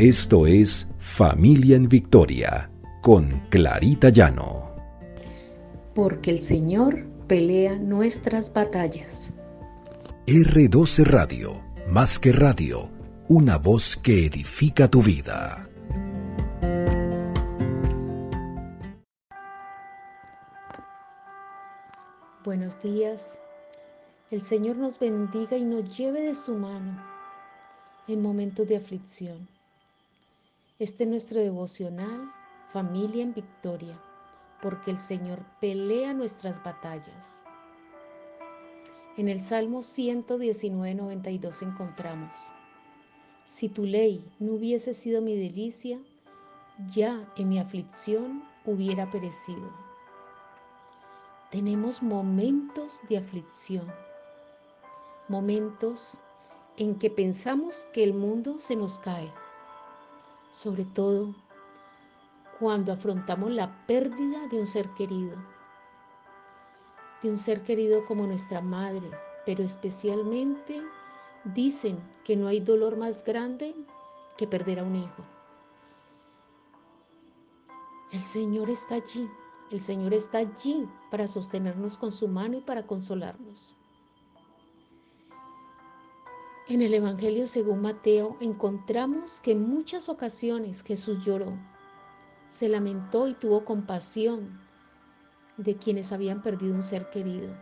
Esto es Familia en Victoria con Clarita Llano. Porque el Señor pelea nuestras batallas. R12 Radio, más que radio, una voz que edifica tu vida. Buenos días. El Señor nos bendiga y nos lleve de su mano en momentos de aflicción. Este es nuestro devocional, familia en victoria, porque el Señor pelea nuestras batallas. En el Salmo 119, 92 encontramos, si tu ley no hubiese sido mi delicia, ya en mi aflicción hubiera perecido. Tenemos momentos de aflicción, momentos en que pensamos que el mundo se nos cae sobre todo cuando afrontamos la pérdida de un ser querido, de un ser querido como nuestra madre, pero especialmente dicen que no hay dolor más grande que perder a un hijo. El Señor está allí, el Señor está allí para sostenernos con su mano y para consolarnos. En el Evangelio según Mateo encontramos que en muchas ocasiones Jesús lloró, se lamentó y tuvo compasión de quienes habían perdido un ser querido.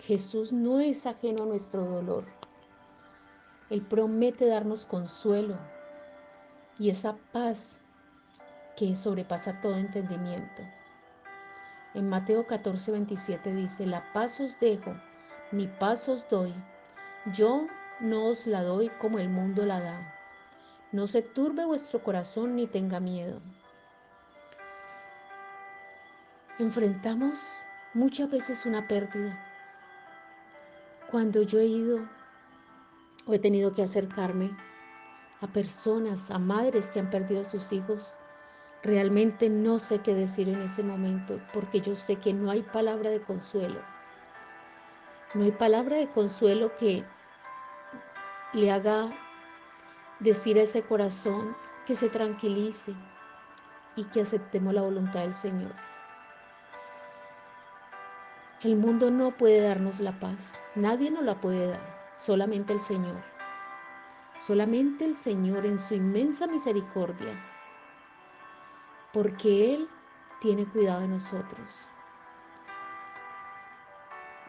Jesús no es ajeno a nuestro dolor. Él promete darnos consuelo y esa paz que sobrepasa todo entendimiento. En Mateo 14, 27 dice, la paz os dejo, mi paz os doy. Yo no os la doy como el mundo la da. No se turbe vuestro corazón ni tenga miedo. Enfrentamos muchas veces una pérdida. Cuando yo he ido o he tenido que acercarme a personas, a madres que han perdido a sus hijos, realmente no sé qué decir en ese momento porque yo sé que no hay palabra de consuelo. No hay palabra de consuelo que le haga decir a ese corazón que se tranquilice y que aceptemos la voluntad del Señor. El mundo no puede darnos la paz, nadie nos la puede dar, solamente el Señor. Solamente el Señor en su inmensa misericordia, porque Él tiene cuidado de nosotros.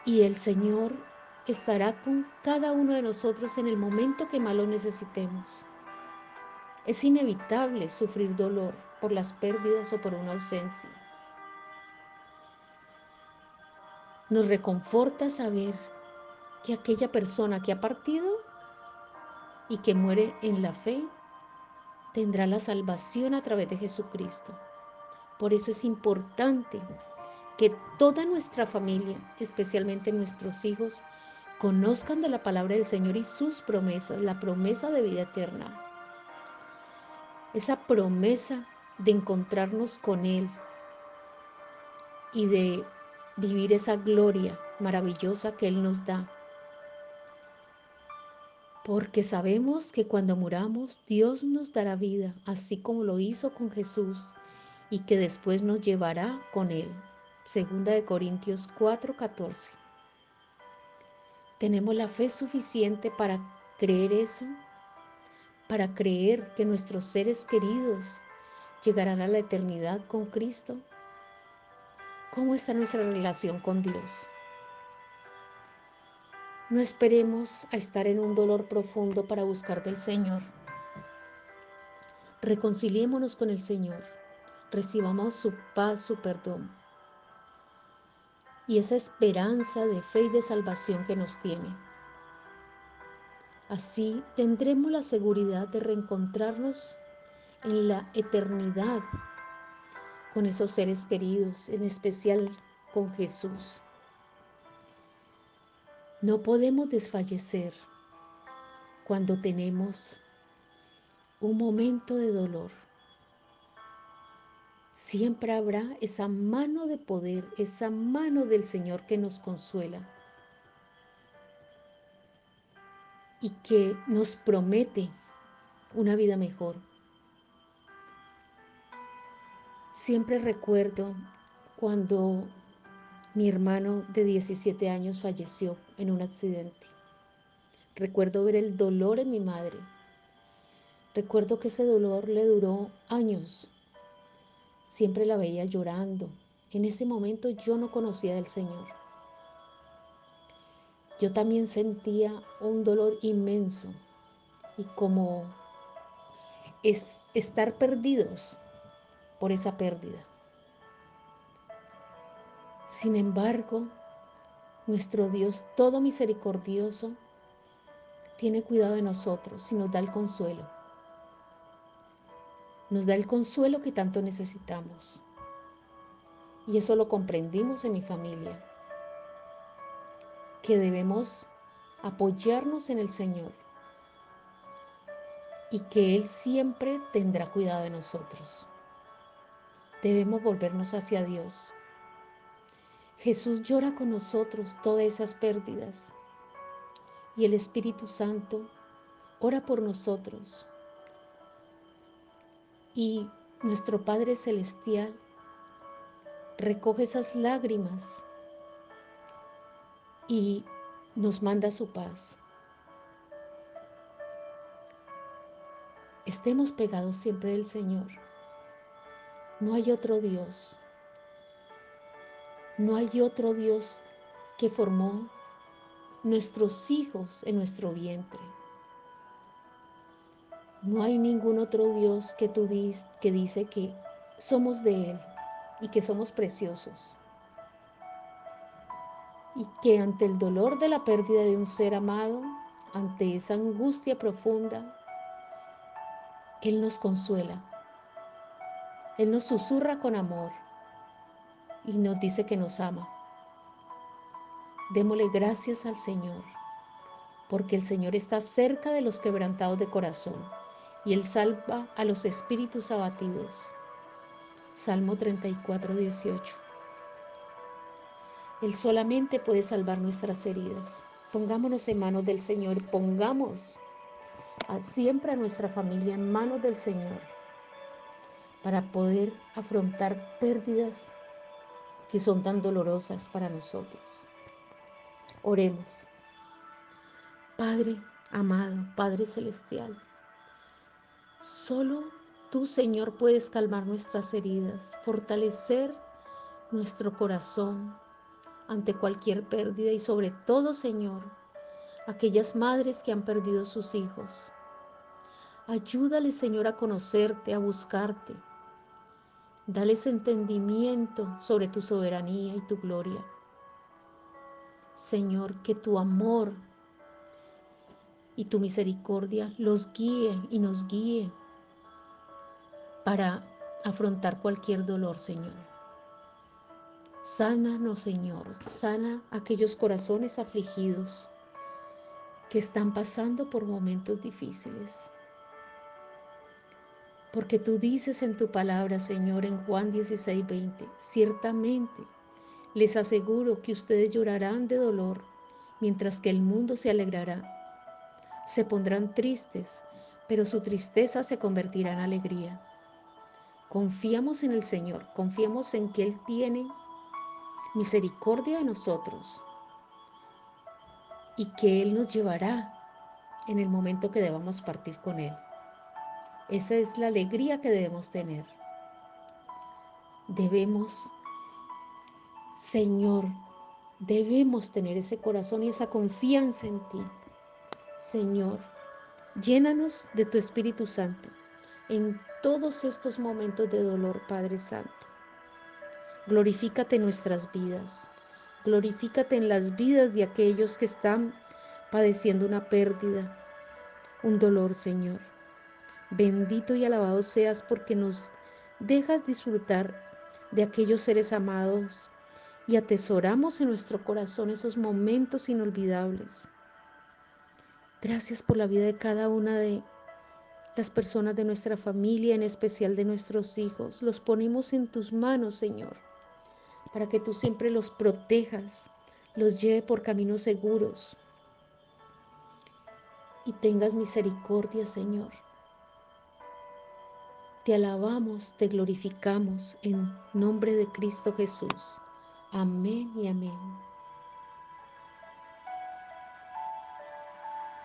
Y el Señor estará con cada uno de nosotros en el momento que más lo necesitemos. Es inevitable sufrir dolor por las pérdidas o por una ausencia. Nos reconforta saber que aquella persona que ha partido y que muere en la fe tendrá la salvación a través de Jesucristo. Por eso es importante que toda nuestra familia, especialmente nuestros hijos, conozcan de la palabra del Señor y sus promesas, la promesa de vida eterna. Esa promesa de encontrarnos con Él y de vivir esa gloria maravillosa que Él nos da. Porque sabemos que cuando muramos Dios nos dará vida, así como lo hizo con Jesús, y que después nos llevará con Él. Segunda de Corintios 4:14. ¿Tenemos la fe suficiente para creer eso? Para creer que nuestros seres queridos llegarán a la eternidad con Cristo? ¿Cómo está nuestra relación con Dios? No esperemos a estar en un dolor profundo para buscar del Señor. Reconciliémonos con el Señor. Recibamos su paz, su perdón y esa esperanza de fe y de salvación que nos tiene. Así tendremos la seguridad de reencontrarnos en la eternidad con esos seres queridos, en especial con Jesús. No podemos desfallecer cuando tenemos un momento de dolor siempre habrá esa mano de poder, esa mano del Señor que nos consuela y que nos promete una vida mejor. Siempre recuerdo cuando mi hermano de 17 años falleció en un accidente. Recuerdo ver el dolor en mi madre. Recuerdo que ese dolor le duró años. Siempre la veía llorando. En ese momento yo no conocía del Señor. Yo también sentía un dolor inmenso y como es estar perdidos por esa pérdida. Sin embargo, nuestro Dios todo misericordioso tiene cuidado de nosotros y nos da el consuelo. Nos da el consuelo que tanto necesitamos. Y eso lo comprendimos en mi familia, que debemos apoyarnos en el Señor y que Él siempre tendrá cuidado de nosotros. Debemos volvernos hacia Dios. Jesús llora con nosotros todas esas pérdidas y el Espíritu Santo ora por nosotros. Y nuestro Padre Celestial recoge esas lágrimas y nos manda su paz. Estemos pegados siempre del Señor. No hay otro Dios. No hay otro Dios que formó nuestros hijos en nuestro vientre. No hay ningún otro Dios que tú dices que dice que somos de Él y que somos preciosos. Y que ante el dolor de la pérdida de un ser amado, ante esa angustia profunda, Él nos consuela. Él nos susurra con amor y nos dice que nos ama. Démosle gracias al Señor, porque el Señor está cerca de los quebrantados de corazón y Él salva a los espíritus abatidos. Salmo 34, 18. Él solamente puede salvar nuestras heridas. Pongámonos en manos del Señor, pongamos siempre a nuestra familia en manos del Señor para poder afrontar pérdidas que son tan dolorosas para nosotros. Oremos. Padre amado, Padre celestial, solo tú, Señor, puedes calmar nuestras heridas, fortalecer nuestro corazón ante cualquier pérdida y sobre todo, Señor, aquellas madres que han perdido sus hijos. Ayúdale, Señor, a conocerte, a buscarte. Dales entendimiento sobre tu soberanía y tu gloria. Señor, que tu amor y tu misericordia los guíe y nos guíe para afrontar cualquier dolor, Señor. Sánanos, Señor, sana aquellos corazones afligidos que están pasando por momentos difíciles. Porque tú dices en tu palabra, Señor, en Juan 16, 20, ciertamente les aseguro que ustedes llorarán de dolor, mientras que el mundo se alegrará. Se pondrán tristes, pero su tristeza se convertirá en alegría. Confiamos en el Señor, confiamos en que Él tiene misericordia de nosotros y que Él nos llevará en el momento que debamos partir con Él. Esa es la alegría que debemos tener. Debemos Señor, debemos tener ese corazón y esa confianza en ti. Señor, llénanos de tu Espíritu Santo en todos estos momentos de dolor, Padre Santo. Glorifícate en nuestras vidas. Glorifícate en las vidas de aquellos que están padeciendo una pérdida, un dolor, Señor. Bendito y alabado seas porque nos dejas disfrutar de aquellos seres amados y atesoramos en nuestro corazón esos momentos inolvidables. Gracias por la vida de cada una de las personas de nuestra familia, en especial de nuestros hijos. Los ponemos en tus manos, Señor, para que tú siempre los protejas, los lleve por caminos seguros y tengas misericordia, Señor, Te alabamos, te glorificamos en nombre de Cristo Jesús. Amén y amén.